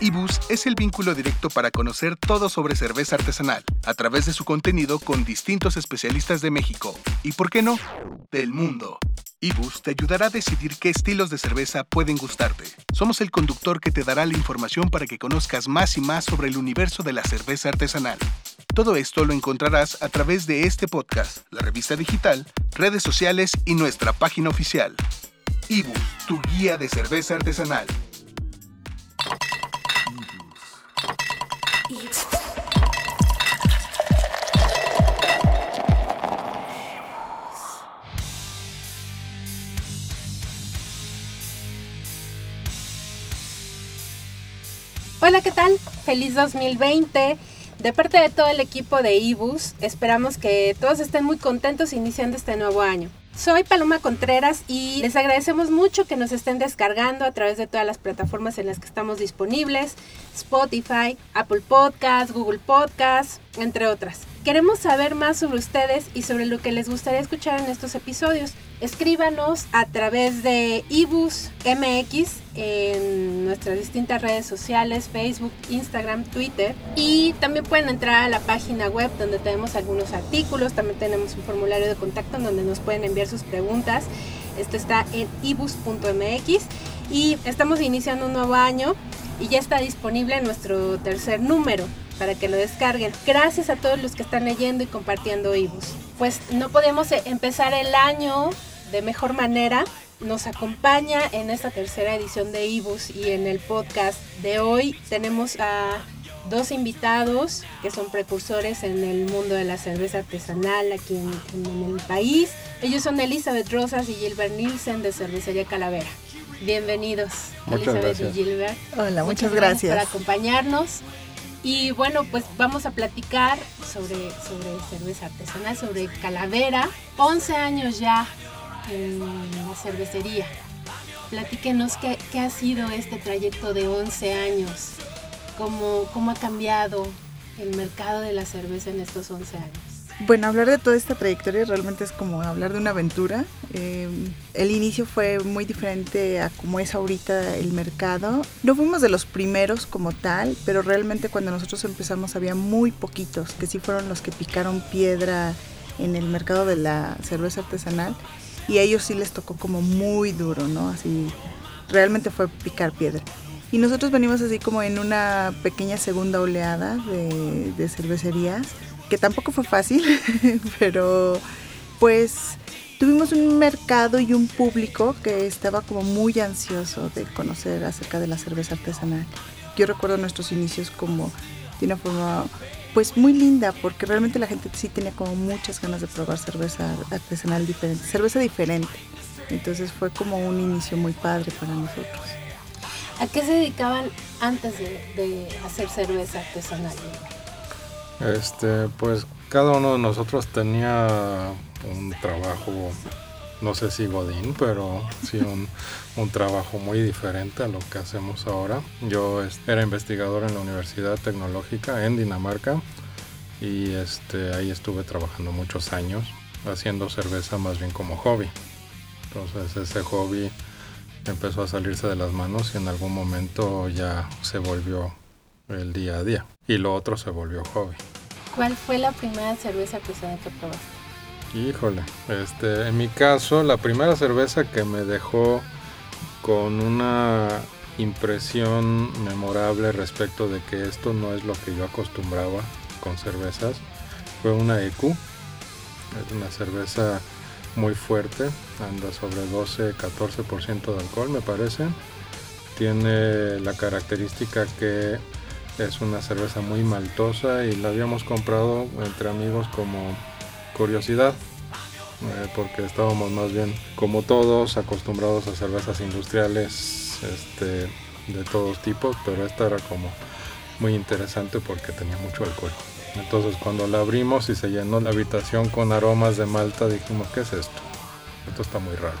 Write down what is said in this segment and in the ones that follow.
Ibus es el vínculo directo para conocer todo sobre cerveza artesanal, a través de su contenido con distintos especialistas de México y, por qué no, del mundo. Ibus te ayudará a decidir qué estilos de cerveza pueden gustarte. Somos el conductor que te dará la información para que conozcas más y más sobre el universo de la cerveza artesanal. Todo esto lo encontrarás a través de este podcast, la revista digital, redes sociales y nuestra página oficial. Ibus, tu guía de cerveza artesanal. Hola, ¿qué tal? Feliz 2020. De parte de todo el equipo de Ibus, esperamos que todos estén muy contentos iniciando este nuevo año. Soy Paloma Contreras y les agradecemos mucho que nos estén descargando a través de todas las plataformas en las que estamos disponibles, Spotify, Apple Podcasts, Google Podcasts, entre otras. Queremos saber más sobre ustedes y sobre lo que les gustaría escuchar en estos episodios. Escríbanos a través de Ibus MX en nuestras distintas redes sociales, Facebook, Instagram, Twitter. Y también pueden entrar a la página web donde tenemos algunos artículos. También tenemos un formulario de contacto donde nos pueden enviar sus preguntas. Esto está en ibus.mx y estamos iniciando un nuevo año y ya está disponible nuestro tercer número para que lo descarguen. Gracias a todos los que están leyendo y compartiendo ibus. Pues no podemos eh, empezar el año de mejor manera. Nos acompaña en esta tercera edición de ibus y en el podcast de hoy tenemos a dos invitados que son precursores en el mundo de la cerveza artesanal aquí en, el país. Ellos son Elizabeth Rosas y Gilbert Nielsen de Cervecería Calavera. Bienvenidos, Elizabeth y Gilbert. Hola, muchas, gracias. por acompañarnos. Y bueno, pues vamos a platicar sobre, sobre cerveza artesanal, sobre Calavera. 11 años ya en la cervecería. Platíquenos qué, qué ha sido este trayecto de 11 años, cómo, cómo ha cambiado el mercado de la cerveza en estos 11 años. Bueno, hablar de toda esta trayectoria realmente es como hablar de una aventura. Eh, el inicio fue muy diferente a como es ahorita el mercado. No fuimos de los primeros como tal, pero realmente cuando nosotros empezamos había muy poquitos, que sí fueron los que picaron piedra en el mercado de la cerveza artesanal. Y a ellos sí les tocó como muy duro, ¿no? Así, realmente fue picar piedra. Y nosotros venimos así como en una pequeña segunda oleada de, de cervecerías que tampoco fue fácil, pero pues tuvimos un mercado y un público que estaba como muy ansioso de conocer acerca de la cerveza artesanal. Yo recuerdo nuestros inicios como de una forma pues muy linda porque realmente la gente sí tenía como muchas ganas de probar cerveza artesanal diferente, cerveza diferente. Entonces fue como un inicio muy padre para nosotros. ¿A qué se dedicaban antes de, de hacer cerveza artesanal? Este, pues cada uno de nosotros tenía un trabajo, no sé si Godín, pero sí un, trabajo muy diferente a lo que hacemos ahora. Yo era investigador en la Universidad Tecnológica en Dinamarca y este, ahí estuve trabajando muchos años haciendo cerveza más bien como hobby. Entonces ese hobby empezó a salirse de las manos y en algún momento ya se volvió el día a día. Y lo otro se volvió hobby. ¿Cuál fue la primera cerveza que probaste? Híjole, este, en mi caso, la primera cerveza que me dejó con una impresión memorable respecto de que esto no es lo que yo acostumbraba con cervezas fue una EQ. Es una cerveza muy fuerte, anda sobre 12-14% de alcohol me parece. Tiene la característica que es una cerveza muy maltosa y la habíamos comprado entre amigos como curiosidad. Eh, porque estábamos más bien como todos acostumbrados a cervezas industriales este, de todos tipos, pero esta era como muy interesante porque tenía mucho alcohol. Entonces cuando la abrimos y se llenó la habitación con aromas de malta, dijimos, ¿qué es esto? Esto está muy raro.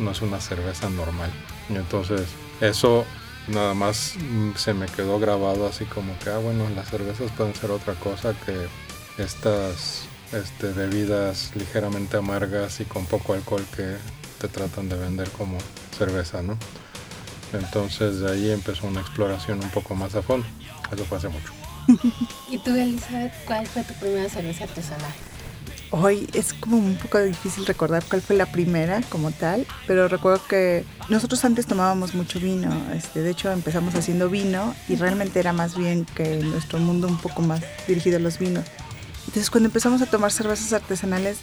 No es una cerveza normal. Y entonces eso nada más mm, se me quedó grabado así como que, ah, bueno, las cervezas pueden ser otra cosa que estas este, bebidas ligeramente amargas y con poco alcohol que te tratan de vender como cerveza, ¿no? Entonces de ahí empezó una exploración un poco más a fondo. Eso fue hace mucho. ¿Y tú, Elizabeth, cuál fue tu primera cerveza artesanal? Hoy es como un poco difícil recordar cuál fue la primera como tal, pero recuerdo que nosotros antes tomábamos mucho vino, este, de hecho empezamos haciendo vino y realmente era más bien que nuestro mundo un poco más dirigido a los vinos. Entonces cuando empezamos a tomar cervezas artesanales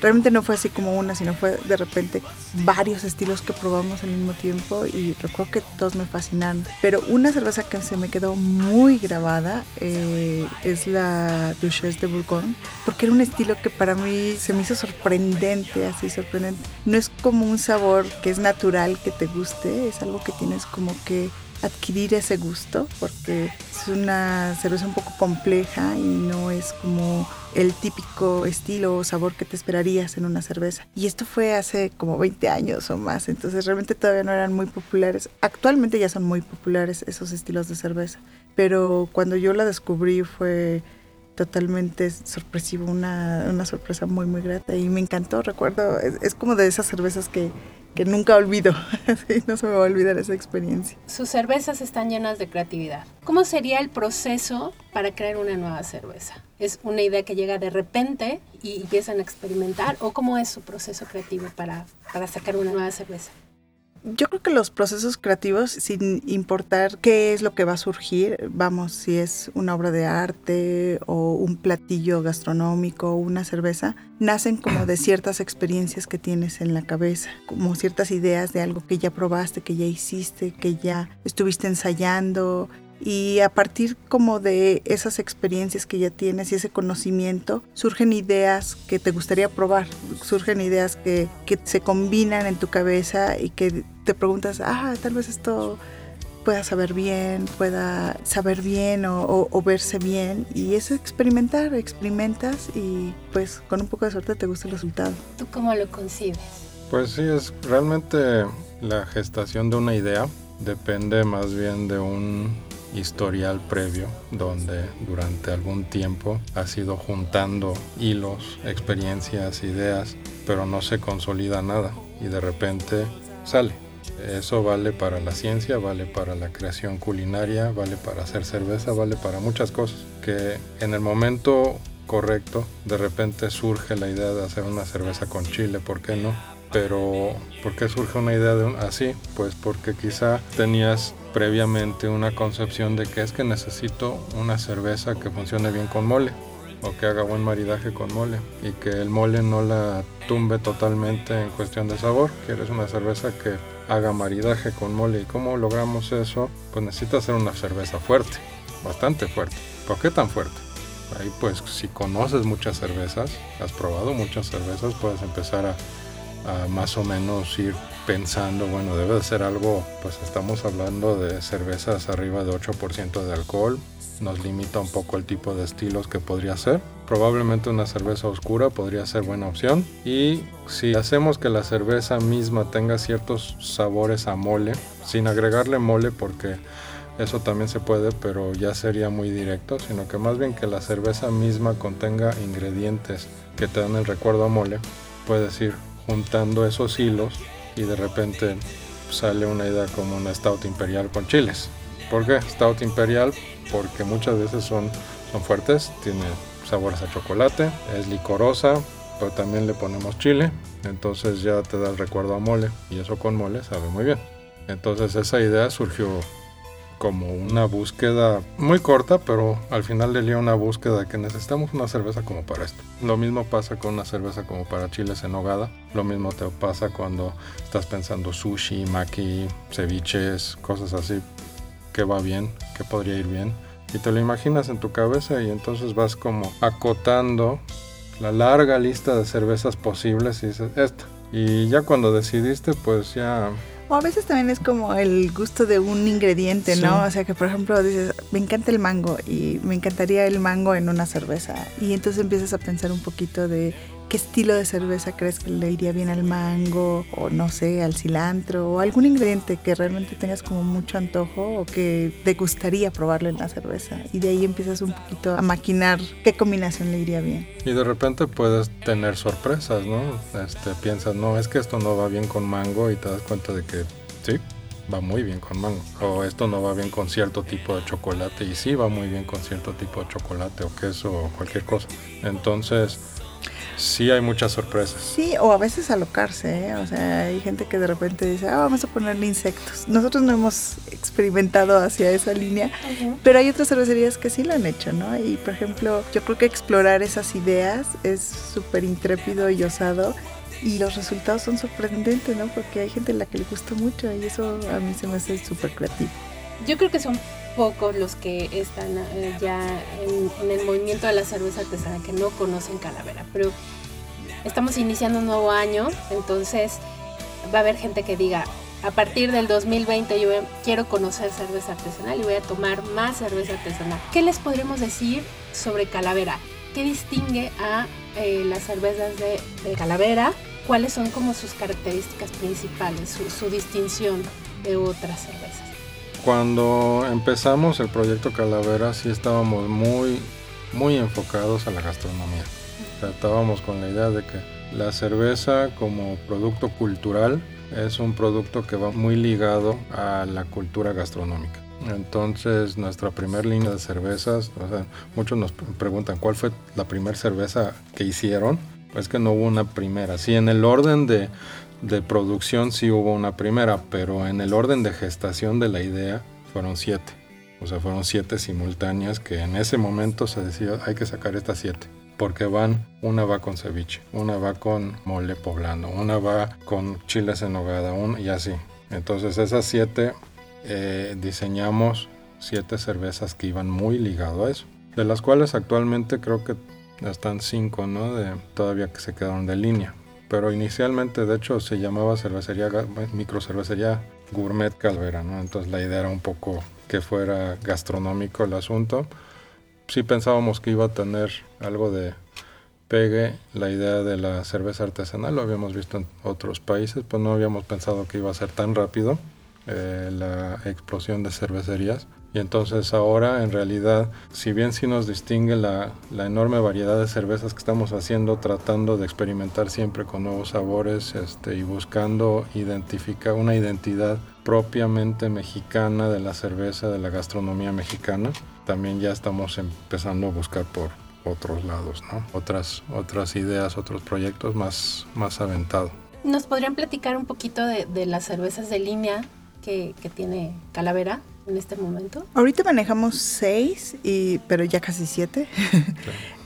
realmente no fue así como una, sino fue de repente varios estilos que probamos al mismo tiempo y recuerdo que todos me fascinaron. Pero una cerveza que se me quedó muy grabada eh, es la Duchesse de Bourgogne, porque era un estilo que para mí se me hizo sorprendente, así sorprendente. No es como un sabor que es natural que te guste, es algo que tienes como que adquirir ese gusto porque es una cerveza un poco compleja y no es como el típico estilo o sabor que te esperarías en una cerveza. Y esto fue hace como 20 años o más, entonces realmente todavía no eran muy populares. Actualmente ya son muy populares esos estilos de cerveza, pero cuando yo la descubrí fue totalmente sorpresivo, una, una sorpresa muy muy grata y me encantó, recuerdo, es, es como de esas cervezas que que nunca olvido. no se me va a olvidar esa experiencia. Sus cervezas están llenas de creatividad. ¿Cómo sería el proceso para crear una nueva cerveza? ¿Es una idea que llega de repente y empiezan a experimentar? ¿O cómo es su proceso creativo para, para sacar una nueva cerveza? Yo creo que los procesos creativos, sin importar qué es lo que va a surgir, vamos, si es una obra de arte o un platillo gastronómico o una cerveza, nacen como de ciertas experiencias que tienes en la cabeza, como ciertas ideas de algo que ya probaste, que ya hiciste, que ya estuviste ensayando, y a partir como de esas experiencias que ya tienes y ese conocimiento, surgen ideas que te gustaría probar, surgen ideas que, que se combinan en tu cabeza y que te preguntas, ah, tal vez esto pueda saber bien, pueda saber bien o, o, verse bien. Y eso es experimentar, experimentas y pues con un poco de suerte te gusta el resultado. ¿Tú cómo lo concibes? Pues sí, es realmente la gestación de una idea. Depende más bien de un historial previo donde durante algún tiempo has ido juntando hilos, experiencias, ideas, pero no se consolida nada y de repente sale. Eso vale para la ciencia, vale para la creación culinaria, vale para hacer cerveza, vale para muchas cosas. Que en el momento correcto de repente surge la idea de hacer una cerveza con chile, ¿por qué no? Pero ¿por qué surge una idea de un, así? Pues porque quizá tenías previamente una concepción de que es que necesito una cerveza que funcione bien con mole o que haga buen maridaje con mole y que el mole no la tumbe totalmente en cuestión de sabor. Quieres una cerveza que haga maridaje con mole y cómo logramos eso, pues necesitas hacer una cerveza fuerte, bastante fuerte. ¿Por qué tan fuerte? Ahí pues si conoces muchas cervezas, has probado muchas cervezas, puedes empezar a más o menos ir pensando, bueno, debe de ser algo, pues estamos hablando de cervezas arriba de 8% de alcohol, nos limita un poco el tipo de estilos que podría ser. Probablemente una cerveza oscura podría ser buena opción. Y si hacemos que la cerveza misma tenga ciertos sabores a mole, sin agregarle mole porque eso también se puede, pero ya sería muy directo, sino que más bien que la cerveza misma contenga ingredientes que te dan el recuerdo a mole, puedes ir juntando esos hilos y de repente sale una idea como una stout imperial con chiles. ¿Por qué stout imperial? Porque muchas veces son, son fuertes, tiene sabores a chocolate, es licorosa, pero también le ponemos chile, entonces ya te da el recuerdo a mole y eso con mole sabe muy bien. Entonces esa idea surgió como una búsqueda muy corta, pero al final del día una búsqueda que necesitamos una cerveza como para esto. Lo mismo pasa con una cerveza como para chiles en nogada. Lo mismo te pasa cuando estás pensando sushi, maki, ceviches, cosas así. que va bien? que podría ir bien? Y te lo imaginas en tu cabeza y entonces vas como acotando la larga lista de cervezas posibles y dices esta. Y ya cuando decidiste, pues ya o a veces también es como el gusto de un ingrediente, ¿no? O sea que, por ejemplo, dices, me encanta el mango y me encantaría el mango en una cerveza. Y entonces empiezas a pensar un poquito de ¿Qué estilo de cerveza crees que le iría bien al mango o no sé, al cilantro o algún ingrediente que realmente tengas como mucho antojo o que te gustaría probarlo en la cerveza? Y de ahí empiezas un poquito a maquinar qué combinación le iría bien. Y de repente puedes tener sorpresas, ¿no? Este, piensas, no, es que esto no va bien con mango y te das cuenta de que sí, va muy bien con mango. O esto no va bien con cierto tipo de chocolate y sí va muy bien con cierto tipo de chocolate o queso o cualquier cosa. Entonces, sí hay muchas sorpresas. Sí, o a veces alocarse, ¿eh? O sea, hay gente que de repente dice, ah, vamos a ponerle insectos. Nosotros no hemos experimentado hacia esa línea, pero hay otras cervecerías que sí lo han hecho, ¿no? Y por ejemplo, yo creo que explorar esas ideas es súper intrépido y osado y los resultados son sorprendentes, ¿no? Porque hay gente a la que le gusta mucho y eso a mí se me hace súper creativo. Yo creo que son pocos los que están eh, ya en, el movimiento de la cerveza artesanal que no conocen Calavera, pero estamos iniciando un nuevo año, entonces va a haber gente que diga, a partir del 2020 yo quiero conocer cerveza artesanal y voy a tomar más cerveza artesanal. ¿Qué les podremos decir sobre Calavera? ¿Qué distingue a eh, las cervezas de, Calavera? ¿Cuáles son como sus características principales, su distinción de otras cervezas? Cuando empezamos el proyecto Calavera sí estábamos muy, muy enfocados a la gastronomía. Estábamos con la idea de que la cerveza como producto cultural es un producto que va muy ligado a la cultura gastronómica. Entonces nuestra primera línea de cervezas, muchos nos preguntan cuál fue la primera cerveza que hicieron. Pues que no hubo una primera. Sí, en el orden de, de producción sí hubo una primera, pero en el orden de gestación de la idea fueron siete. O sea, fueron siete simultáneas que en ese momento se decía hay que sacar estas siete. Porque van, una va con ceviche, una va con mole poblano, una va con chiles en nogada, y así. Entonces esas siete eh, diseñamos siete cervezas que iban muy ligado a eso. De las cuales actualmente creo que están cinco, ¿no? De, todavía que se quedaron de línea pero inicialmente de hecho se llamaba cervecería, microcervecería gourmet Calvera, ¿no? Entonces la idea era un poco que fuera gastronómico el asunto. Sí pensábamos que iba a tener algo de pegue la idea de la cerveza artesanal, lo habíamos visto en otros países, pues no habíamos pensado que iba a ser tan rápido eh, la explosión de cervecerías. Y entonces ahora en realidad, si bien sí nos distingue la, enorme variedad de cervezas que estamos haciendo, tratando de experimentar siempre con nuevos sabores este, y buscando identificar una identidad propiamente mexicana de la cerveza, de la gastronomía mexicana, también ya estamos empezando a buscar por otros lados, ¿no? otras, otras ideas, otros proyectos más, más aventados. ¿Nos podrían platicar un poquito de, las cervezas de línea que, que tiene Calavera? En este momento? Ahorita manejamos seis, y, pero ya casi siete.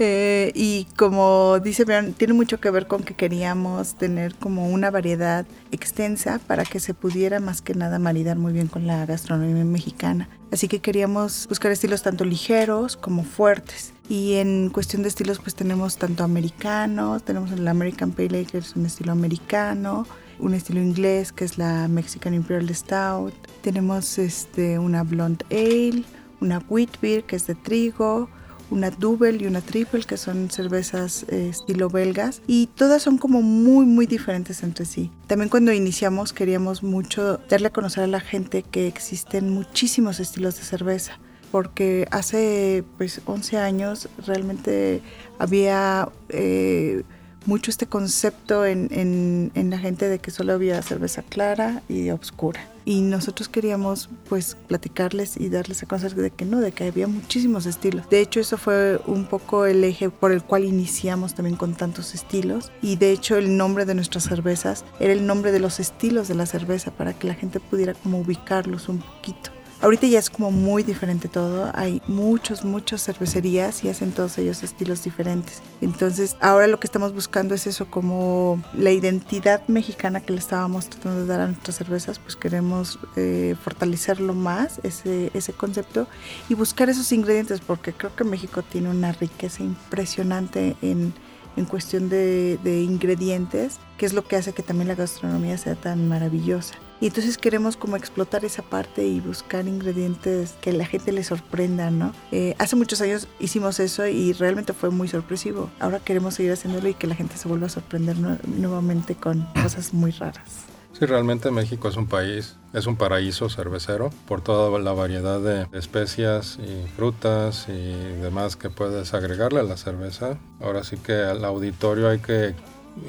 Eh, y como dice tiene mucho que ver con que queríamos tener como una variedad extensa para que se pudiera más que nada maridar muy bien con la gastronomía mexicana. Así que queríamos buscar estilos tanto ligeros como fuertes. Y en cuestión de estilos pues tenemos tanto americanos, tenemos el American Pale Ale que es un estilo americano, un estilo inglés que es la Mexican Imperial Stout, tenemos este, una Blonde Ale, una Wheat Beer que es de trigo, una Double y una Triple que son cervezas eh, estilo belgas y todas son como muy muy diferentes entre sí. También cuando iniciamos queríamos mucho darle a conocer a la gente que existen muchísimos estilos de cerveza porque hace pues 11 años realmente había eh, mucho este concepto en, en, la gente de que solo había cerveza clara y oscura. Y nosotros queríamos pues platicarles y darles a conocer de que no, de que había muchísimos estilos. De hecho eso fue un poco el eje por el cual iniciamos también con tantos estilos. Y de hecho el nombre de nuestras cervezas era el nombre de los estilos de la cerveza para que la gente pudiera como ubicarlos un poquito. Ahorita ya es como muy diferente todo. Hay muchos, muchas cervecerías y hacen todos ellos estilos diferentes. Entonces, ahora lo que estamos buscando es eso, como la identidad mexicana que le estábamos tratando de dar a nuestras cervezas, pues queremos eh, fortalecerlo más, ese, ese concepto, y buscar esos ingredientes, porque creo que México tiene una riqueza impresionante en en cuestión de, de, ingredientes, que es lo que hace que también la gastronomía sea tan maravillosa. Y entonces queremos como explotar esa parte y buscar ingredientes que la gente le sorprenda, ¿no? Eh, hace muchos años hicimos eso y realmente fue muy sorpresivo. Ahora queremos seguir haciéndolo y que la gente se vuelva a sorprender nuevamente con cosas muy raras. Sí, realmente México es un país, es un paraíso cervecero por toda la variedad de especias y frutas y demás que puedes agregarle a la cerveza. Ahora sí que al auditorio hay que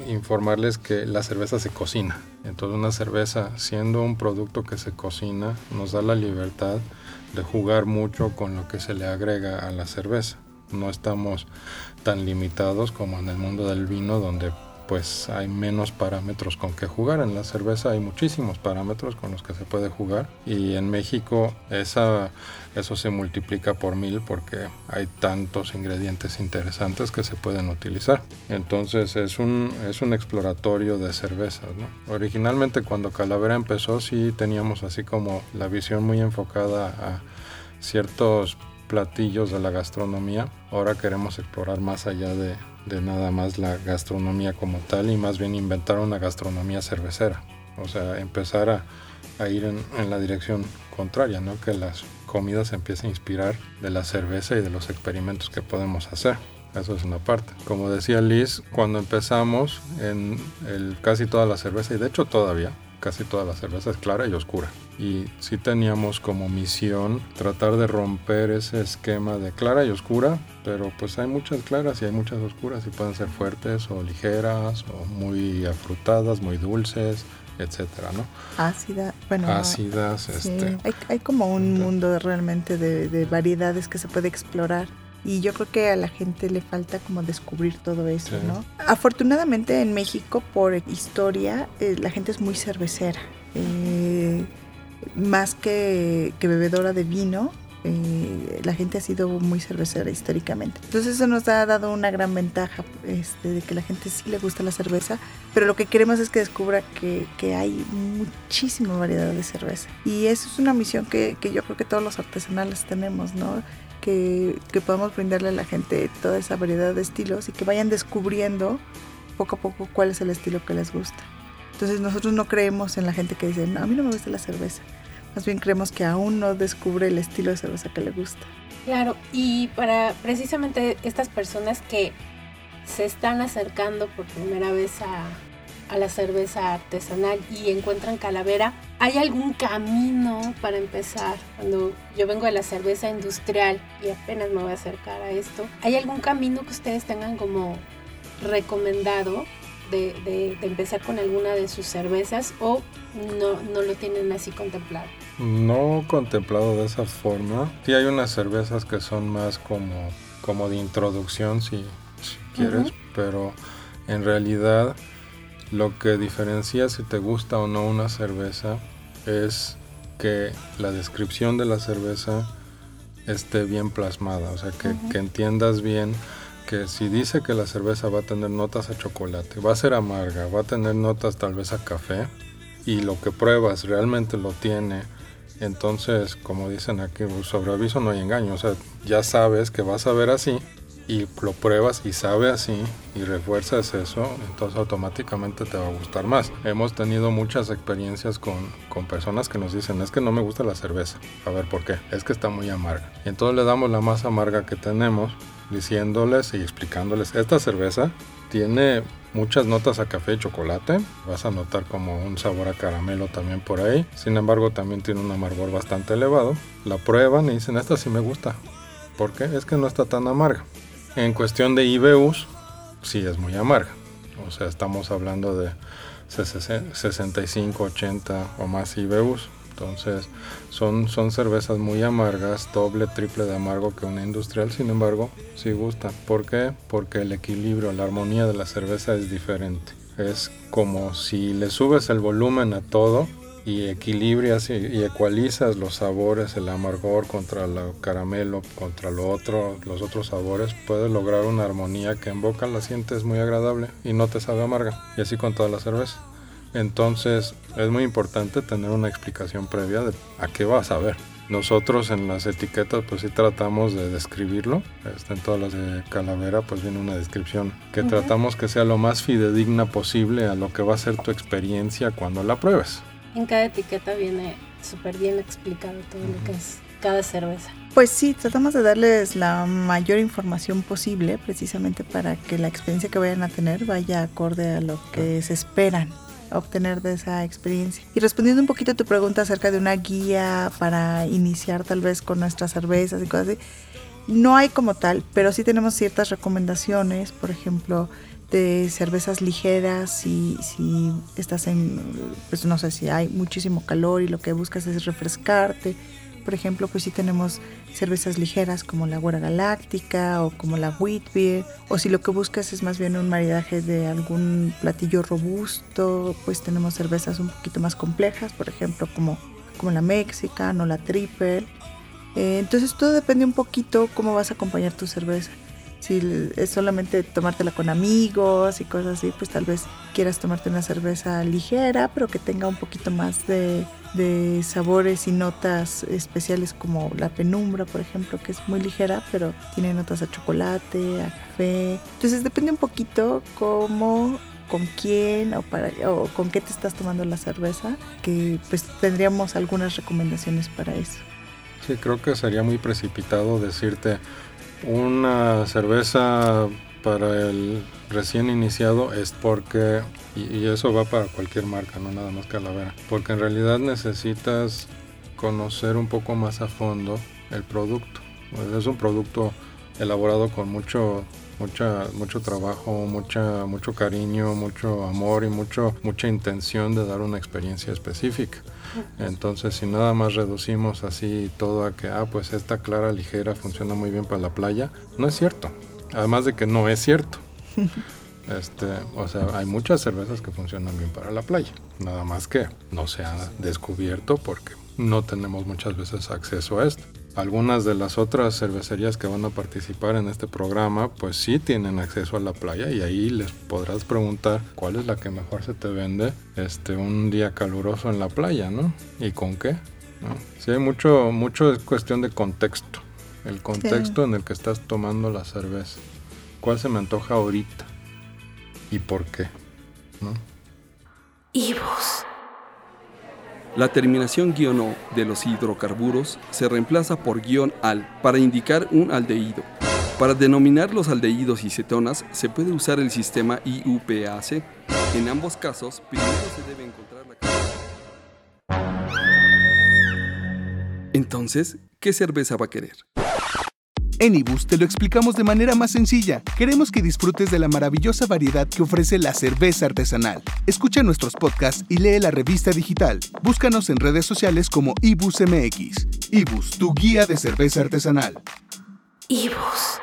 informarles que la cerveza se cocina. Entonces una cerveza, siendo un producto que se cocina, nos da la libertad de jugar mucho con lo que se le agrega a la cerveza. No estamos tan limitados como en el mundo del vino donde pues hay menos parámetros con que jugar. En la cerveza hay muchísimos parámetros con los que se puede jugar y en México eso se multiplica por mil porque hay tantos ingredientes interesantes que se pueden utilizar. Entonces es un, es un exploratorio de cervezas. Originalmente cuando Calavera empezó sí teníamos así como la visión muy enfocada a ciertos platillos de la gastronomía. Ahora queremos explorar más allá de, de nada más la gastronomía como tal y más bien inventar una gastronomía cervecera. O sea, empezar a, a ir en, la dirección contraria, ¿no? Que las comidas se empiecen a inspirar de la cerveza y de los experimentos que podemos hacer. Eso es una parte. Como decía Liz, cuando empezamos en casi toda la cerveza, y de hecho todavía, casi toda la cerveza es clara y oscura. Y sí teníamos como misión tratar de romper ese esquema de clara y oscura, pero pues hay muchas claras y hay muchas oscuras y pueden ser fuertes o ligeras o muy afrutadas, muy dulces, etcétera, ¿no? Ácida, bueno. Ácidas, sí. este. Hay, hay, como un mundo realmente de, de variedades que se puede explorar y yo creo que a la gente le falta como descubrir todo eso, sí. ¿no? Afortunadamente en México, por historia, eh, la gente es muy cervecera, eh, más que, que, bebedora de vino. Eh, la gente ha sido muy cervecera históricamente. Entonces eso nos ha dado una gran ventaja este, de que la gente sí le gusta la cerveza, pero lo que queremos es que descubra que, que hay muchísima variedad de cerveza. Y eso es una misión que, que yo creo que todos los artesanales tenemos, ¿no? Que, que, podamos brindarle a la gente toda esa variedad de estilos y que vayan descubriendo poco a poco cuál es el estilo que les gusta. Entonces nosotros no creemos en la gente que dice, no, a mí no me gusta la cerveza. Más bien creemos que aún no descubre el estilo de cerveza que le gusta. Claro, y para precisamente estas personas que se están acercando por primera vez a, a la cerveza artesanal y encuentran calavera, ¿hay algún camino para empezar? Cuando yo vengo de la cerveza industrial y apenas me voy a acercar a esto, ¿hay algún camino que ustedes tengan como recomendado de, de, de empezar con alguna de sus cervezas o no, no lo tienen así contemplado? No contemplado de esa forma. Sí hay unas cervezas que son más como, como de introducción, si, si quieres, uh -huh. pero en realidad lo que diferencia si te gusta o no una cerveza es que la descripción de la cerveza esté bien plasmada, o sea, que, uh -huh. que, entiendas bien que si dice que la cerveza va a tener notas a chocolate, va a ser amarga, va a tener notas tal vez a café, y lo que pruebas realmente lo tiene, entonces, como dicen aquí, sobre aviso no hay engaño, o sea, ya sabes que vas a ver así, y lo pruebas y sabe así y refuerzas eso, entonces automáticamente te va a gustar más. Hemos tenido muchas experiencias con, con, personas que nos dicen, es que no me gusta la cerveza. A ver, ¿por qué? Es que está muy amarga. Y entonces le damos la más amarga que tenemos, diciéndoles y explicándoles, esta cerveza tiene muchas notas a café y chocolate, vas a notar como un sabor a caramelo también por ahí, sin embargo también tiene un amargor bastante elevado. La prueban y dicen, esta sí me gusta. ¿Por qué? Es que no está tan amarga. En cuestión de IBUs, sí es muy amarga. O sea, estamos hablando de 65, 80 o más IBUs. Entonces, son, son cervezas muy amargas, doble, triple de amargo que una industrial. Sin embargo, sí gusta. ¿Por qué? Porque el equilibrio, la armonía de la cerveza es diferente. Es como si le subes el volumen a todo y equilibras y, y, ecualizas los sabores, el amargor contra el caramelo, contra lo otro, los otros sabores, puedes lograr una armonía que en boca la sientes muy agradable y no te sabe amarga. Y así con toda la cerveza. Entonces es muy importante tener una explicación previa de a qué vas a ver. Nosotros en las etiquetas pues sí tratamos de describirlo. En todas las de calavera pues viene una descripción que uh -huh. tratamos que sea lo más fidedigna posible a lo que va a ser tu experiencia cuando la pruebes. En cada etiqueta viene súper bien explicado todo uh -huh. lo que es cada cerveza. Pues sí, tratamos de darles la mayor información posible precisamente para que la experiencia que vayan a tener vaya acorde a lo que se esperan obtener de esa experiencia. Y respondiendo un poquito a tu pregunta acerca de una guía para iniciar tal vez con nuestras cervezas y cosas así, no hay como tal, pero sí tenemos ciertas recomendaciones, por ejemplo, de cervezas ligeras si, si estás en, pues no sé, si hay muchísimo calor y lo que buscas es refrescarte. Por ejemplo, pues sí tenemos cervezas ligeras como la Guara Galáctica o como la Wheat Beer. O si lo que buscas es más bien un maridaje de algún platillo robusto, pues tenemos cervezas un poquito más complejas, por ejemplo, como, como la Mexican o la Triple. Eh, entonces todo depende un poquito cómo vas a acompañar tu cerveza si es solamente tomártela con amigos y cosas así, pues tal vez quieras tomarte una cerveza ligera, pero que tenga un poquito más de, sabores y notas especiales como la penumbra, por ejemplo, que es muy ligera, pero tiene notas a chocolate, a café. Entonces depende un poquito cómo con quién o, para, o con qué te estás tomando la cerveza, que pues tendríamos algunas recomendaciones para eso. Sí, creo que sería muy precipitado decirte, una cerveza para el recién iniciado es porque, y, eso va para cualquier marca, no nada más Calavera, porque en realidad necesitas conocer un poco más a fondo el producto. Pues es un producto elaborado con mucho mucha, mucho trabajo, mucha, mucho cariño, mucho amor y mucho, mucha intención de dar una experiencia específica. Entonces, si nada más reducimos así todo a que, ah, pues esta clara ligera funciona muy bien para la playa, no es cierto. Además de que no es cierto. Este, o sea, hay muchas cervezas que funcionan bien para la playa, nada más que no se ha descubierto porque no tenemos muchas veces acceso a esto. Algunas de las otras cervecerías que van a participar en este programa, pues sí tienen acceso a la playa y ahí les podrás preguntar cuál es la que mejor se te vende este un día caluroso en la playa, ¿no? ¿Y con qué? ¿No? Sí, hay mucho, mucho es cuestión de contexto. El contexto en el que estás tomando la cerveza. ¿Cuál se me antoja ahorita? ¿Y por qué? ¿No? La terminación guion "-o" de los hidrocarburos se reemplaza por "-al" para indicar un aldehído. Para denominar los aldehídos y cetonas se puede usar el sistema IUPAC. En ambos casos, primero se debe encontrar la... Entonces, ¿qué cerveza va a querer? En Ibus te lo explicamos de manera más sencilla. Queremos que disfrutes de la maravillosa variedad que ofrece la cerveza artesanal. Escucha nuestros podcasts y lee la revista digital. Búscanos en redes sociales como Ibus MX. Ibus, tu guía de cerveza artesanal. Ibus.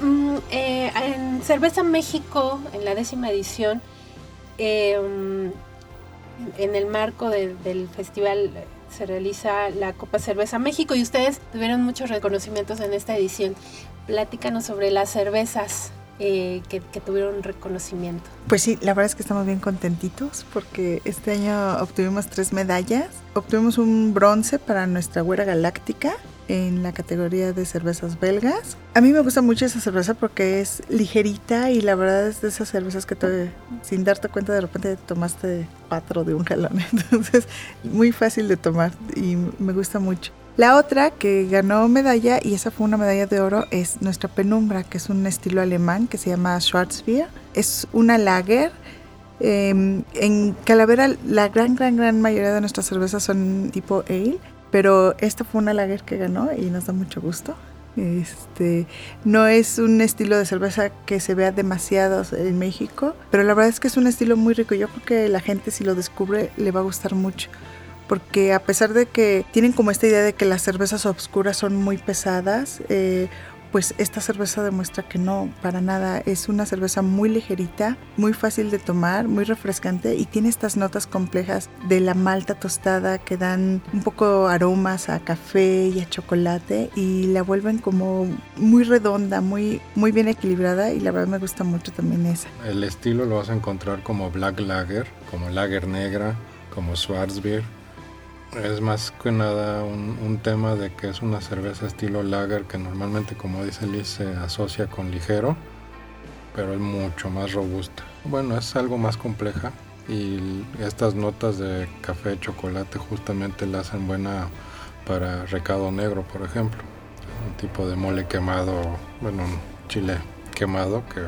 Mm, eh, en Cerveza México, en la décima edición, em, en el marco del festival se realiza la Copa Cerveza México y ustedes tuvieron muchos reconocimientos en esta edición. Platícanos sobre las cervezas eh, que, tuvieron reconocimiento. Pues sí, la verdad es que estamos bien contentitos porque este año obtuvimos tres medallas. Obtuvimos un bronce para nuestra Güera Galáctica, en la categoría de cervezas belgas. A mí me gusta mucho esa cerveza porque es ligerita y la verdad es de esas cervezas que te, sin darte cuenta de repente tomaste cuatro de un galón. Entonces, muy fácil de tomar y me gusta mucho. La otra que ganó medalla, y esa fue una medalla de oro, es nuestra penumbra, que es un estilo alemán que se llama Schwarzbier. Es una lager. Em, en Calavera la gran, gran, gran mayoría de nuestras cervezas son tipo ale pero esta fue una lager que ganó y nos da mucho gusto. Este, no es un estilo de cerveza que se vea demasiado en México, pero la verdad es que es un estilo muy rico. Yo creo que la gente si lo descubre le va a gustar mucho. Porque a pesar de que tienen como esta idea de que las cervezas oscuras son muy pesadas, eh, pues esta cerveza demuestra que no, para nada. Es una cerveza muy ligerita, muy fácil de tomar, muy refrescante y tiene estas notas complejas de la malta tostada que dan un poco aromas a café y a chocolate y la vuelven como muy redonda, muy, muy bien equilibrada y la verdad me gusta mucho también esa. El estilo lo vas a encontrar como Black Lager, como Lager Negra, como Schwarzbier es más que nada un, tema de que es una cerveza estilo lager que normalmente, como dice Liz, se asocia con ligero, pero es mucho más robusta. Bueno, es algo más compleja y estas notas de café, chocolate justamente la hacen buena para recado negro, por ejemplo. Un tipo de mole quemado, bueno, un chile quemado que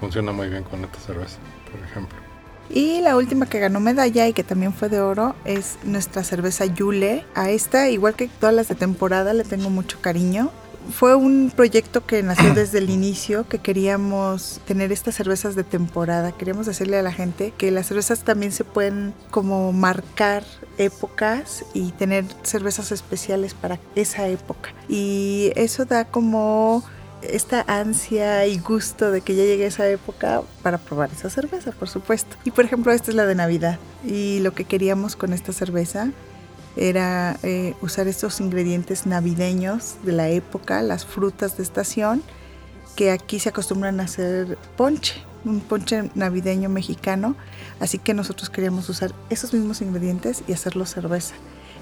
funciona muy bien con esta cerveza, por ejemplo. Y la última que ganó medalla y que también fue de oro es nuestra cerveza Yule. A esta, igual que todas las de temporada, le tengo mucho cariño. fue un proyecto que nació desde el inicio, que queríamos tener estas cervezas de temporada. Queríamos decirle a la gente que las cervezas también se pueden como marcar épocas y tener cervezas especiales para esa época. Y eso da como esta ansia y gusto de que ya llegue esa época para probar esa cerveza, por supuesto. Y por ejemplo, esta es la de Navidad. Y lo que queríamos con esta cerveza era eh, usar estos ingredientes navideños de la época, las frutas de estación, que aquí se acostumbran a hacer ponche, un ponche navideño mexicano, así que nosotros queríamos usar esos mismos ingredientes y hacerlo cerveza.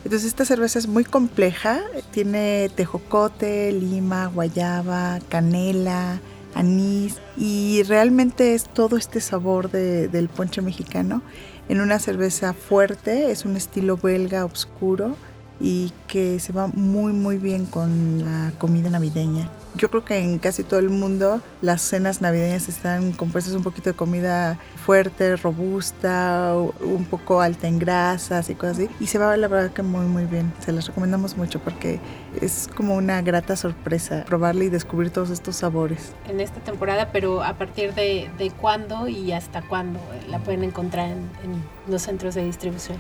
Entonces esta cerveza es muy compleja, tiene tejocote, lima, guayaba, canela, anís y realmente es todo este sabor del ponche mexicano en una cerveza fuerte, es un estilo belga oscuro y que se va muy muy bien con la comida navideña. Yo creo que en casi todo el mundo las cenas navideñas están compuestas un poquito de comida fuerte, robusta, un poco alta en grasas y cosas así. Y se va la verdad que muy muy bien. Se las recomendamos mucho porque es como una grata sorpresa probarla y descubrir todos estos sabores. En esta temporada, pero a partir de, de cuándo y hasta cuándo la pueden encontrar en, en los centros de distribución.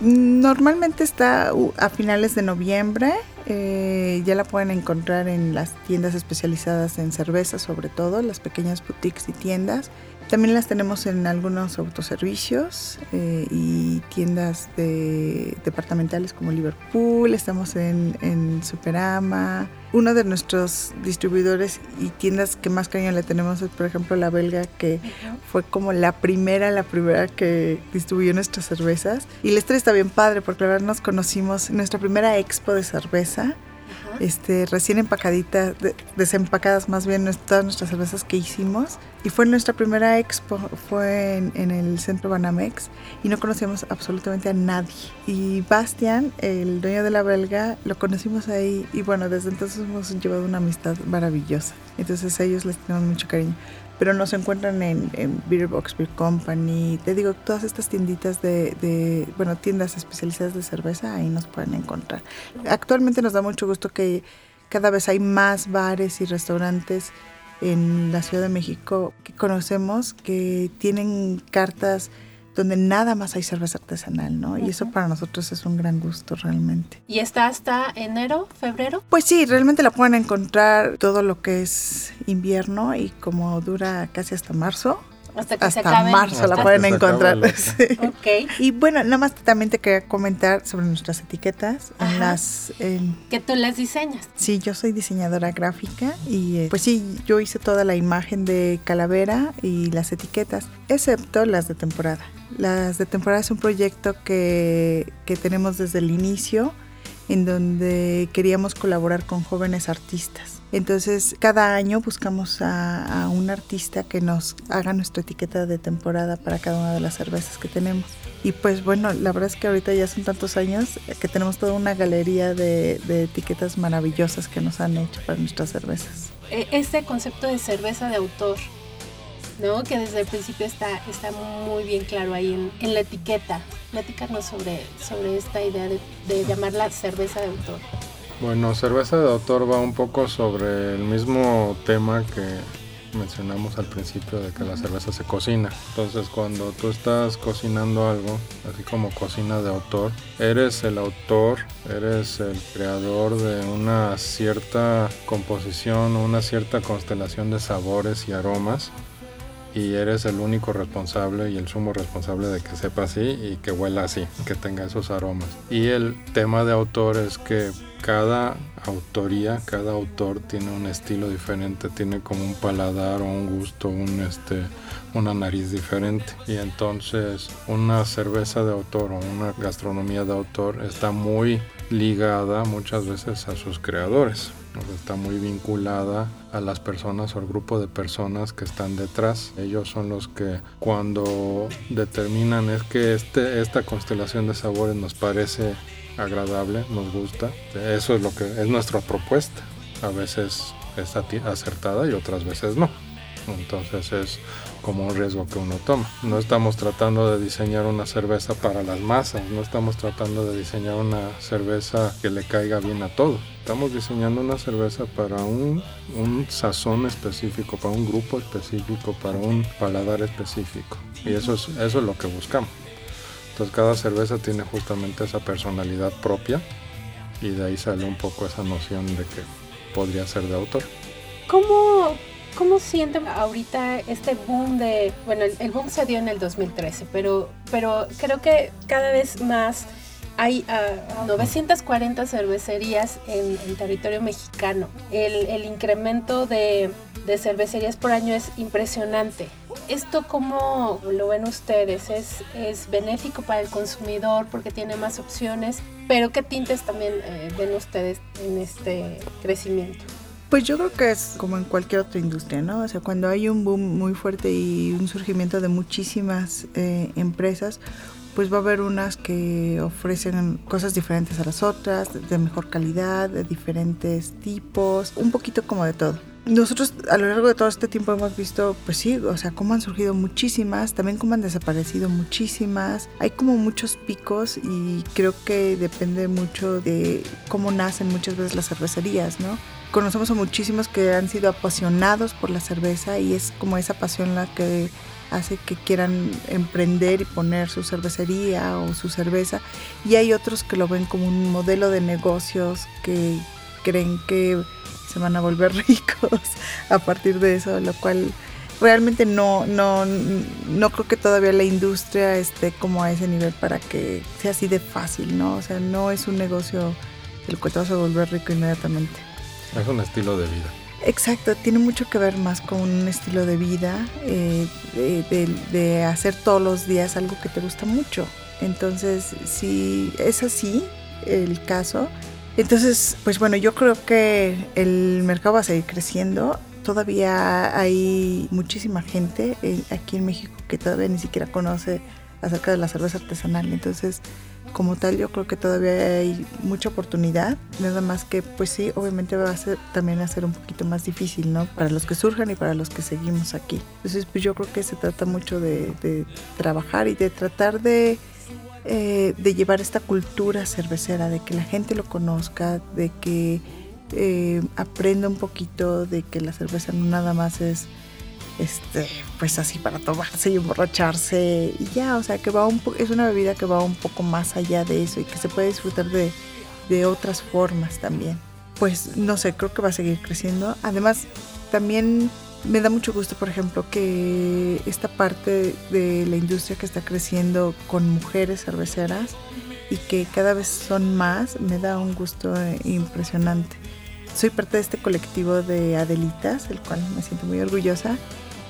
Normalmente está a finales de noviembre. Eh, ya la pueden encontrar en las tiendas especializadas en cerveza, sobre todo, las pequeñas boutiques y tiendas. También las tenemos en algunos autoservicios eh, y tiendas de, departamentales como Liverpool, estamos en, en, Superama. Uno de nuestros distribuidores y tiendas que más cariño le tenemos es, por ejemplo, la belga, que fue como la primera, la primera que distribuyó nuestras cervezas. Y la historia está bien padre porque la verdad nos conocimos en nuestra primera expo de cerveza este, recién empacaditas, desempacadas más bien todas nuestras cervezas que hicimos. Y fue nuestra primera expo, fue en, el centro Banamex y no conocíamos absolutamente a nadie. Y Bastian, el dueño de la belga, lo conocimos ahí y bueno, desde entonces hemos llevado una amistad maravillosa. Entonces a ellos les tenemos mucho cariño pero nos encuentran en, en Beer Box Beer Company, te digo, todas estas tienditas de, bueno, tiendas especializadas de cerveza, ahí nos pueden encontrar. Actualmente nos da mucho gusto que cada vez hay más bares y restaurantes en la Ciudad de México que conocemos que tienen cartas donde nada más hay cerveza artesanal, ¿no? Y eso para nosotros es un gran gusto realmente. ¿Y está hasta enero, febrero? Pues sí, realmente la pueden encontrar todo lo que es invierno y como dura casi hasta marzo. Hasta, que hasta marzo la pueden encontrar. Ok. Y bueno, nada más también te quería comentar sobre nuestras etiquetas. En las, que tú las diseñas. Sí, yo soy diseñadora gráfica y eh, pues sí, yo hice toda la imagen de calavera y las etiquetas, excepto las de temporada. Las de temporada es un proyecto que, que tenemos desde el inicio en donde queríamos colaborar con jóvenes artistas. Entonces, cada año buscamos a, un artista que nos haga nuestra etiqueta de temporada para cada una de las cervezas que tenemos. Y pues bueno, la verdad es que ahorita ya son tantos años que tenemos toda una galería de, de etiquetas maravillosas que nos han hecho para nuestras cervezas. E, este concepto de cerveza de autor, ¿no? Que desde el principio está, está muy bien claro ahí en, en la etiqueta. Platícanos sobre, sobre esta idea de, de llamarla cerveza de autor. Bueno, cerveza de autor va un poco sobre el mismo tema que mencionamos al principio de que la cerveza se cocina. Entonces cuando tú estás cocinando algo, así como cocina de autor, eres el autor, eres el creador de una cierta composición, una cierta constelación de sabores y aromas y eres el único responsable y el sumo responsable de que sepa así y que huela así, que tenga esos aromas. Y el tema de autor es que cada autoría, cada autor tiene un estilo diferente, tiene como un paladar o un gusto, un este una nariz diferente. Y entonces una cerveza de autor o una gastronomía de autor está muy ligada muchas veces a sus creadores está muy vinculada a las personas o al grupo de personas que están detrás. Ellos son los que cuando determinan es que este, esta constelación de sabores nos parece agradable, nos gusta. Eso es lo que es nuestra propuesta. A veces es acertada y otras veces no. Entonces es como un riesgo que uno toma. No estamos tratando de diseñar una cerveza para las masas, no estamos tratando de diseñar una cerveza que le caiga bien a todos. Estamos diseñando una cerveza para un, un sazón específico, para un grupo específico, para un paladar específico. Y eso es, eso es lo que buscamos. Entonces cada cerveza tiene justamente esa personalidad propia y de ahí sale un poco esa noción de que podría ser de autor. ¿Cómo, cómo sienten ahorita este boom de, bueno, el, boom se dio en el 2013, pero, pero creo que cada vez más hay 940 ah, cervecerías en, territorio mexicano. El, el incremento de, de, cervecerías por año es impresionante. ¿Esto cómo lo ven ustedes? ¿Es, ¿Es benéfico para el consumidor porque tiene más opciones? Pero ¿qué tintes también eh, ven ustedes en este crecimiento? Pues yo creo que es como en cualquier otra industria, ¿no? O sea, cuando hay un boom muy fuerte y un surgimiento de muchísimas eh, empresas, pues va a haber unas que ofrecen cosas diferentes a las otras, de mejor calidad, de diferentes tipos, un poquito como de todo. Nosotros a lo largo de todo este tiempo hemos visto, pues sí, o sea, cómo han surgido muchísimas, también cómo han desaparecido muchísimas. Hay como muchos picos y creo que depende mucho de cómo nacen muchas veces las cervecerías, ¿no? Conocemos a muchísimos que han sido apasionados por la cerveza y es como esa pasión la que hace que quieran emprender y poner su cervecería o su cerveza. Y hay otros que lo ven como un modelo de negocios que creen que se van a volver ricos a partir de eso, lo cual realmente no, no, no creo que todavía la industria esté como a ese nivel para que sea así de fácil, ¿no? O sea, no es un negocio el cual te vas a volver rico inmediatamente. Es un estilo de vida. Exacto, tiene mucho que ver más con un estilo de vida, eh, de, hacer todos los días algo que te gusta mucho. Entonces, si es así el caso, entonces, pues bueno, yo creo que el mercado va a seguir creciendo. Todavía hay muchísima gente eh, aquí en México que todavía ni siquiera conoce acerca de la cerveza artesanal. Entonces, como tal, yo creo que todavía hay mucha oportunidad. Nada más que, pues sí, obviamente va a ser también a un poquito más difícil, ¿no? Para los que surjan y para los que seguimos aquí. Entonces, pues yo creo que se trata mucho de, de trabajar y de tratar de eh, de llevar esta cultura cervecera, de que la gente lo conozca, de que eh, aprenda un poquito de que la cerveza no nada más es este pues así para tomarse y emborracharse y ya, o sea que va un es una bebida que va un poco más allá de eso y que se puede disfrutar de, de otras formas también. Pues no sé, creo que va a seguir creciendo. Además, también me da mucho gusto, por ejemplo, que esta parte de la industria que está creciendo con mujeres cerveceras y que cada vez son más, me da un gusto impresionante. Soy parte de este colectivo de Adelitas, el cual me siento muy orgullosa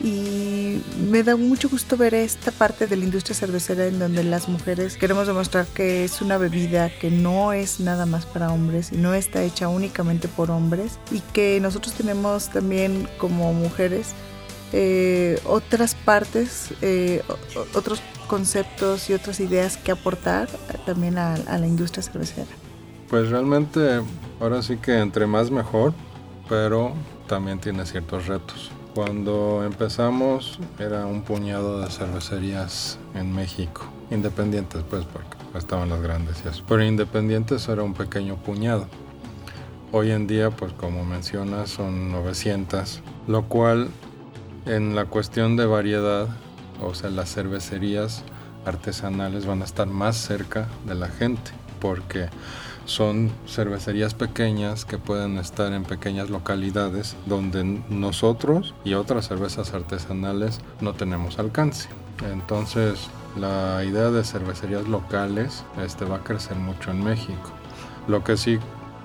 y me da mucho gusto ver esta parte de la industria cervecera en donde las mujeres queremos demostrar que es una bebida que no es nada más para hombres y no está hecha únicamente por hombres y que nosotros tenemos también como mujeres eh, otras partes, eh, otros conceptos y otras ideas que aportar también a, a la industria cervecera. Pues realmente ahora sí que entre más mejor, pero también tiene ciertos retos. Cuando empezamos era un puñado de cervecerías en México, independientes pues porque estaban las grandes y eso. Pero independientes era un pequeño puñado. Hoy en día pues como mencionas son 900, lo cual en la cuestión de variedad, o sea las cervecerías artesanales van a estar más cerca de la gente porque son cervecerías pequeñas que pueden estar en pequeñas localidades donde nosotros y otras cervezas artesanales no tenemos alcance. Entonces, la idea de cervecerías locales este, va a crecer mucho en México. Lo que sí,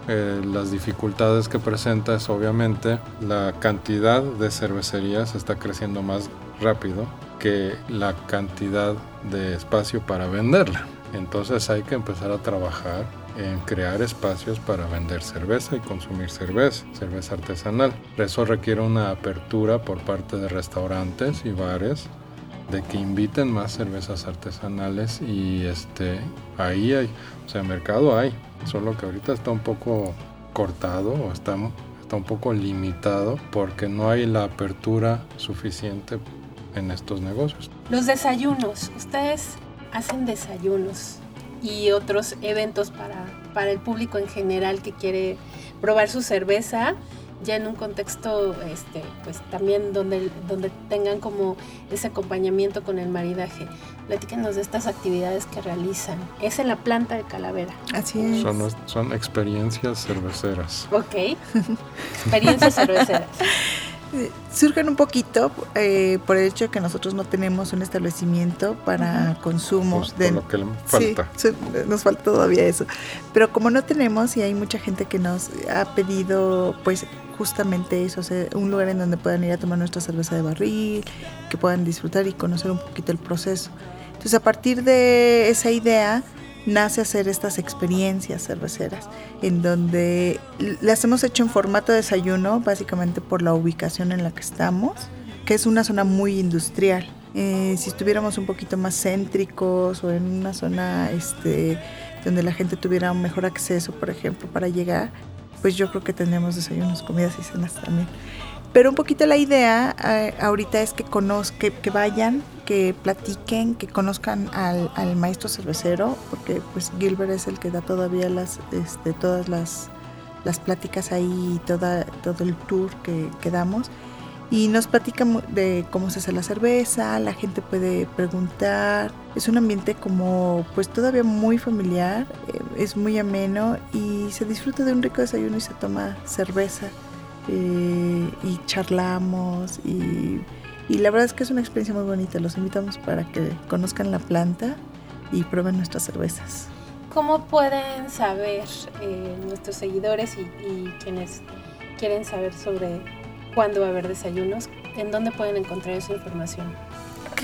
eh, las dificultades que presenta es obviamente la cantidad de cervecerías está creciendo más rápido que la cantidad de espacio para venderla. Entonces hay que empezar a trabajar en crear espacios para vender cerveza y consumir cerveza, cerveza artesanal. Eso requiere una apertura por parte de restaurantes y bares de que inviten más cervezas artesanales y este ahí hay, o sea, mercado hay, solo que ahorita está un poco cortado o está, está un poco limitado porque no hay la apertura suficiente en estos negocios. Los desayunos, ustedes hacen desayunos y otros eventos para, para el público en general que quiere probar su cerveza ya en un contexto este pues también donde donde tengan como ese acompañamiento con el maridaje. Platíquenos de estas actividades que realizan. Es en la planta de Calavera. Así es. Son, son experiencias cerveceras. ok. Experiencias cerveceras Surgen un poquito eh, por el hecho de que nosotros no tenemos un establecimiento para consumo. Justo de- lo que le falta. sí, nos falta todavía eso. Pero como no tenemos y hay mucha gente que nos ha pedido, pues justamente eso, o sea, un lugar en donde puedan ir a tomar nuestra cerveza de barril, que puedan disfrutar y conocer un poquito el proceso. Entonces a partir de esa idea nace hacer estas experiencias cerveceras, en donde las hemos hecho en formato de desayuno, básicamente por la ubicación en la que estamos, que es una zona muy industrial. Eh, si estuviéramos un poquito más céntricos o en una zona este, donde la gente tuviera un mejor acceso, por ejemplo, para llegar, pues yo creo que tendríamos desayunos, comidas y cenas también. Pero un poquito la idea eh, ahorita es que, conoz- que, que vayan, que platiquen, que conozcan al, al maestro cervecero, porque pues Gilbert es el que da todavía las, este, todas las, las pláticas ahí toda, todo el tour que, que damos. Y nos platica de cómo se hace la cerveza, la gente puede preguntar. Es un ambiente como pues todavía muy familiar, eh, es muy ameno y se disfruta de un rico desayuno y se toma cerveza eh, y charlamos y, y la verdad es que es una experiencia muy bonita. Los invitamos para que conozcan la planta y prueben nuestras cervezas. ¿Cómo pueden saber eh, nuestros seguidores y, y quienes quieren saber sobre cuándo va a haber desayunos? ¿En dónde pueden encontrar esa información?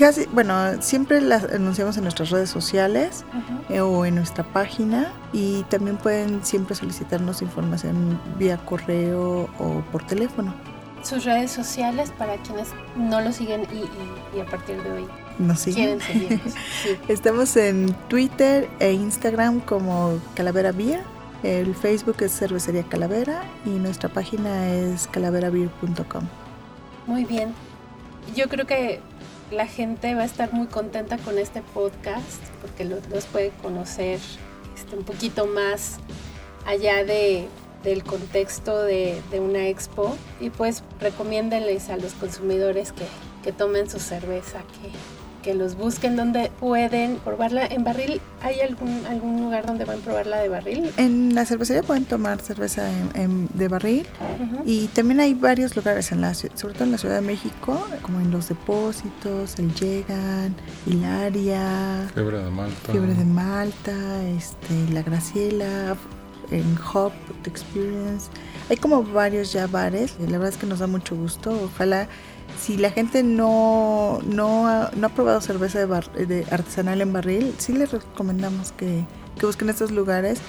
Casi, bueno, siempre las anunciamos en nuestras redes sociales eh, o en nuestra página y también pueden siempre solicitarnos información vía correo o por teléfono. Sus redes sociales para quienes no lo siguen y, y- y a partir de hoy Nos siguen. quieren seguirnos. Sí. Estamos en Twitter e Instagram como Calavera Beer. El Facebook es Cervecería Calavera y nuestra página es calaverabeer.com. Muy bien. Yo creo que la gente va a estar muy contenta con este podcast porque lo- los puede conocer este, un poquito más allá de, del contexto de, de una expo. Y pues recomiéndenles a los consumidores que, que tomen su cerveza, que, que los busquen donde pueden probarla en barril. ¿Hay algún, algún lugar donde van a probarla de barril? En la cervecería pueden tomar cerveza en- en- de barril y también hay varios lugares, en la, sobre todo en la Ciudad de México, como en Los Depósitos, El Llegan, Hilaria, Fiebre de Malta. Fiebre de Malta, este, La Graciela, en Hop Experience. Hay como varios ya bares, la verdad es que nos da mucho gusto. Ojalá, si la gente no, no, ha, no ha probado cerveza de, bar- de artesanal en barril, sí les recomendamos que, que busquen estos lugares.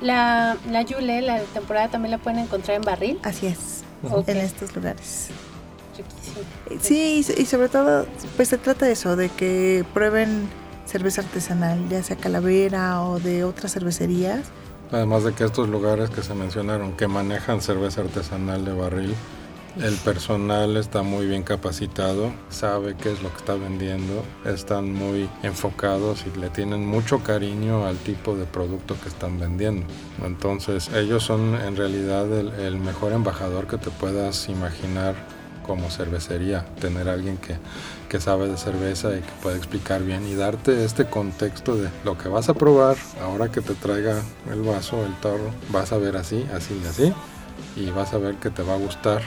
La, la Yule, la temporada también la pueden encontrar en barril. Así es, en estos lugares. Riquísimo. Eh, Sí, y sobre todo, pues se trata de eso, de que prueben cerveza artesanal, ya sea calavera o de otras cervecerías. Además de que estos lugares que se mencionaron, que manejan cerveza artesanal de barril, el personal está muy bien capacitado, sabe qué es lo que está vendiendo, están muy enfocados y le tienen mucho cariño al tipo de producto que están vendiendo. Entonces ellos son en realidad el, mejor embajador que te puedas imaginar como cervecería, tener alguien que, que sabe de cerveza y que puede explicar bien y darte este contexto de lo que vas a probar ahora que te traiga el vaso, el tarro, vas a ver así, así y así y vas a ver que te va a gustar.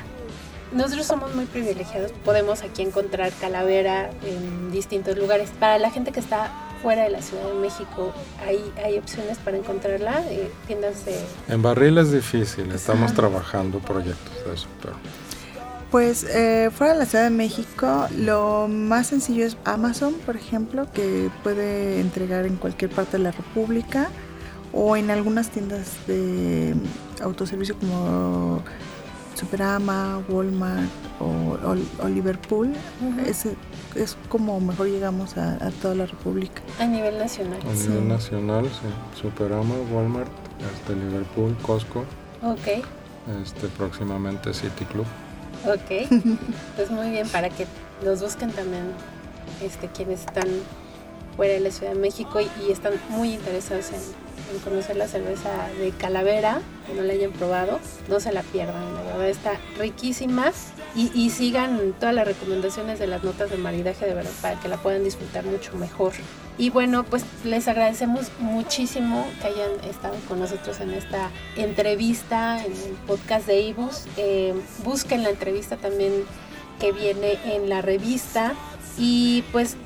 Nosotros somos muy privilegiados, podemos aquí encontrar calavera en distintos lugares. Para la gente que está fuera de la Ciudad de México, ¿hay, hay opciones para encontrarla? Eh, tiendas de... En barril es difícil, estamos trabajando proyectos de eso, pero Pues eh, fuera de la Ciudad de México, lo más sencillo es Amazon, por ejemplo, que puede entregar en cualquier parte de la República o en algunas tiendas de autoservicio como Superama, Walmart o, o- o Liverpool. es, es como mejor llegamos a, a toda la República. A nivel nacional. a Sí. nivel nacional, sí, Superama, Walmart, hasta Liverpool, Costco. Ok. este, próximamente City Club. Ok, pues muy bien, para que los busquen también este, quienes están fuera de la Ciudad de México y, y están muy interesados en, en conocer la cerveza de Calavera, que no la hayan probado, no se la pierdan, la verdad está riquísima y, y sigan todas las recomendaciones de las notas de maridaje de verdad para que la puedan disfrutar mucho mejor. Y bueno, pues les agradecemos muchísimo que hayan estado con nosotros en esta entrevista, en el podcast de Ibus. Eh, busquen la entrevista también que viene en la revista. Y pues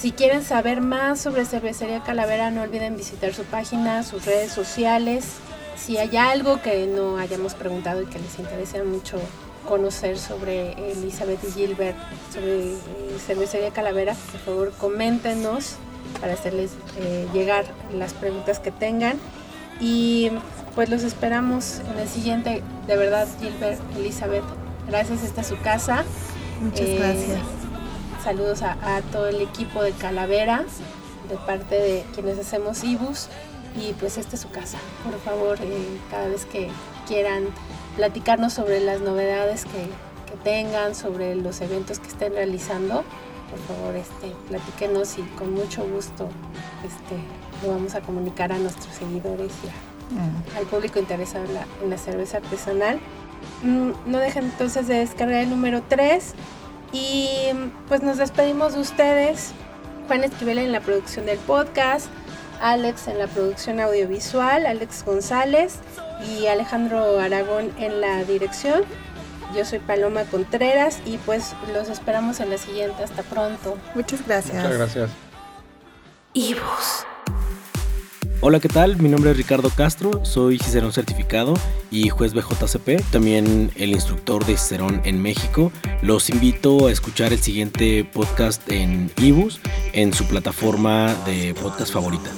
si quieren saber más sobre Cervecería Calavera, no olviden visitar su página, sus redes sociales. Si hay algo que no hayamos preguntado y que les interese mucho conocer sobre Elizabeth y Gilbert, sobre eh, Cervecería Calavera, por favor coméntenos para hacerles eh, llegar las preguntas que tengan. Y pues los esperamos en el siguiente. De verdad, Gilbert, Elizabeth, gracias, esta es su casa. Muchas Eh, gracias. Saludos a, a todo el equipo de Calavera, de parte de quienes hacemos Ibus. Y pues esta es su casa. Por favor, eh, cada vez que quieran platicarnos sobre las novedades que, que tengan, sobre los eventos que estén realizando, por favor, este, platíquenos y con mucho gusto este, lo vamos a comunicar a nuestros seguidores y a- Mm. al público interesado en la, en la cerveza artesanal. Mm, No dejen entonces de descargar el número 3 y pues nos despedimos de ustedes. Juan Esquivel en la producción del podcast, Alex en la producción audiovisual, Alex González y Alejandro Aragón en la dirección. Yo soy Paloma Contreras y pues los esperamos en la siguiente. Hasta pronto. Muchas gracias. Muchas gracias. Ibus. Hola, ¿qué tal? Mi nombre es Ricardo Castro, soy Cicerón certificado y juez BJCP, también el instructor de Cicerón en México. Los invito a escuchar el siguiente podcast en Ibus, en su plataforma de podcast favorita.